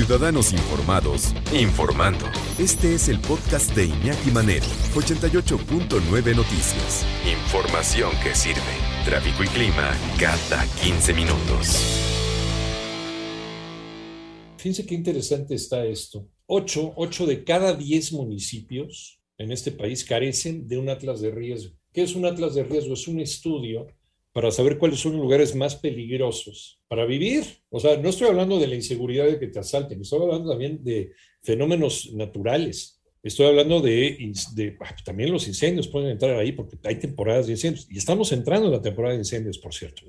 Ciudadanos Informados, informando. Este es el podcast de Iñaki Manero, 88.9 Noticias. Información que sirve. Tráfico y clima cada 15 minutos. Fíjense qué interesante está esto. Ocho, ocho de cada diez municipios en este país carecen de un atlas de riesgo. ¿Qué es un atlas de riesgo? Es un estudio para saber cuáles son los lugares más peligrosos para vivir. O sea, no estoy hablando de la inseguridad de que te asalten, estoy hablando también de fenómenos naturales. Estoy hablando de, ah, también los incendios pueden entrar ahí porque hay temporadas de incendios y estamos entrando en la temporada de incendios, por cierto.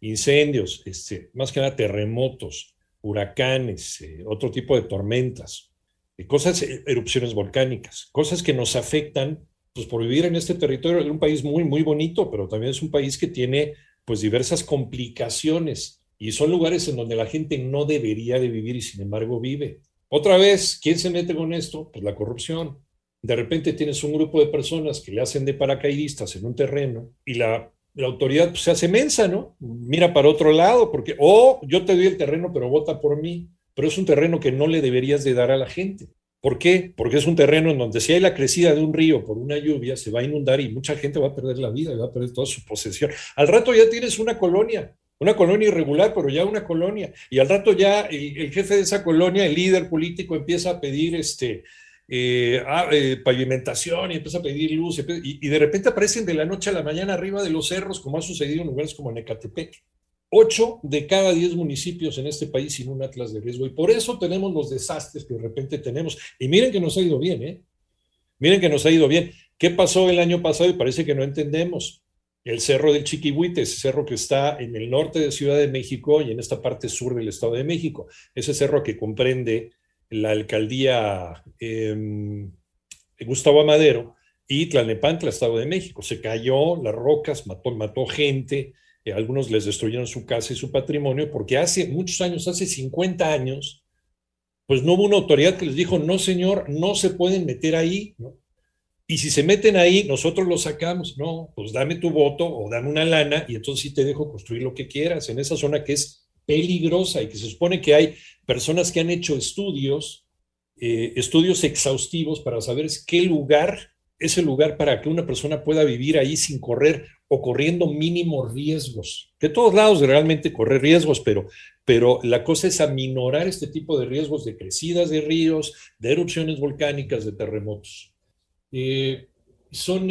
Incendios, este, más que nada terremotos, huracanes, eh, otro tipo de tormentas, eh, cosas, eh, erupciones volcánicas, cosas que nos afectan pues por vivir en este territorio, de un país muy, muy bonito, pero también es un país que tiene pues diversas complicaciones y son lugares en donde la gente no debería de vivir y sin embargo vive. Otra vez, ¿quién se mete con esto? Pues la corrupción. De repente tienes un grupo de personas que le hacen de paracaidistas en un terreno y la, la autoridad pues, se hace mensa, ¿no? Mira para otro lado, porque, o oh, yo te doy el terreno, pero vota por mí, pero es un terreno que no le deberías de dar a la gente. ¿Por qué? Porque es un terreno en donde si hay la crecida de un río por una lluvia, se va a inundar y mucha gente va a perder la vida, va a perder toda su posesión. Al rato ya tienes una colonia, una colonia irregular, pero ya una colonia. Y al rato ya el, jefe de esa colonia, el líder político, empieza a pedir este, eh, eh, pavimentación y empieza a pedir luz. Y, y, de repente aparecen de la noche a la mañana arriba de los cerros, como ha sucedido en lugares como Necatepec. Ocho de cada diez municipios en este país sin un atlas de riesgo. Y por eso tenemos los desastres que de repente tenemos. Y miren que nos ha ido bien, ¿eh? Miren que nos ha ido bien. ¿Qué pasó el año pasado? Y parece que no entendemos. El cerro del Chiquihuite, ese cerro que está en el norte de Ciudad de México y en esta parte sur del Estado de México. Ese cerro que comprende la alcaldía eh, Gustavo Amadero y Tlalnepantla, Estado de México. Se cayó, las rocas, mató, mató gente, algunos les destruyeron su casa y su patrimonio porque hace muchos años, hace 50 años, pues no hubo una autoridad que les dijo, no señor, no se pueden meter ahí, ¿no? Y si se meten ahí, nosotros lo sacamos, no, pues dame tu voto o dame una lana y entonces sí te dejo construir lo que quieras en esa zona que es peligrosa y que se supone que hay personas que han hecho estudios, eh, estudios exhaustivos para saber qué lugar es el lugar para que una persona pueda vivir ahí sin correr o corriendo mínimos riesgos. De todos lados realmente correr riesgos, pero, pero la cosa es aminorar este tipo de riesgos de crecidas de ríos, de erupciones volcánicas, de terremotos. Eh, son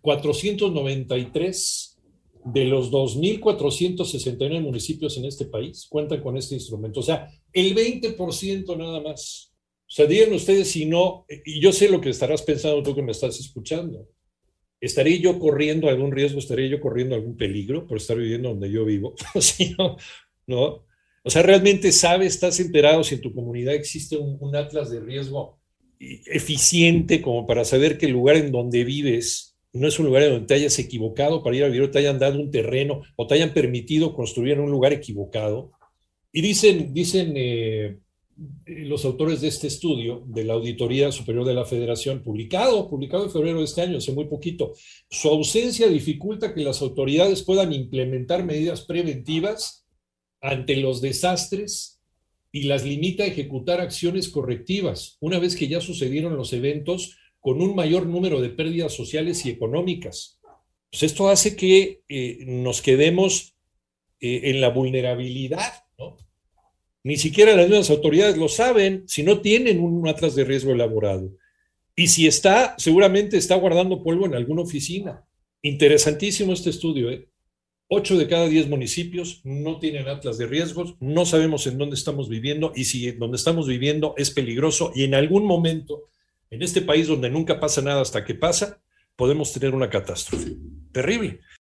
493 eh, de los 2.469 municipios en este país cuentan con este instrumento. O sea, el 20% nada más. O sea, digan ustedes si no, y yo sé lo que estarás pensando tú que me estás escuchando. ¿Estaré yo corriendo algún riesgo? ¿Estaré yo corriendo algún peligro por estar viviendo donde yo vivo? no, no. O sea, ¿realmente sabes, estás enterado si en tu comunidad existe un, atlas de riesgo eficiente como para saber que el lugar en donde vives no es un lugar en donde te hayas equivocado para ir a vivir o te hayan dado un terreno o te hayan permitido construir en un lugar equivocado? Y dicen, dicen eh, los autores de este estudio de la Auditoría Superior de la Federación, publicado, publicado en febrero de este año, hace muy poquito, su ausencia dificulta que las autoridades puedan implementar medidas preventivas ante los desastres y las limita a ejecutar acciones correctivas una vez que ya sucedieron los eventos con un mayor número de pérdidas sociales y económicas. Pues esto hace que eh, nos quedemos eh, en la vulnerabilidad, ¿no? Ni siquiera las mismas autoridades lo saben si no tienen un atlas de riesgo elaborado. Y si está, seguramente está guardando polvo en alguna oficina. Interesantísimo este estudio. ¿eh? Ocho de cada diez municipios no tienen atlas de riesgos, no sabemos en dónde estamos viviendo y si donde estamos viviendo es peligroso y en algún momento, en este país donde nunca pasa nada hasta que pasa, podemos tener una catástrofe. Terrible.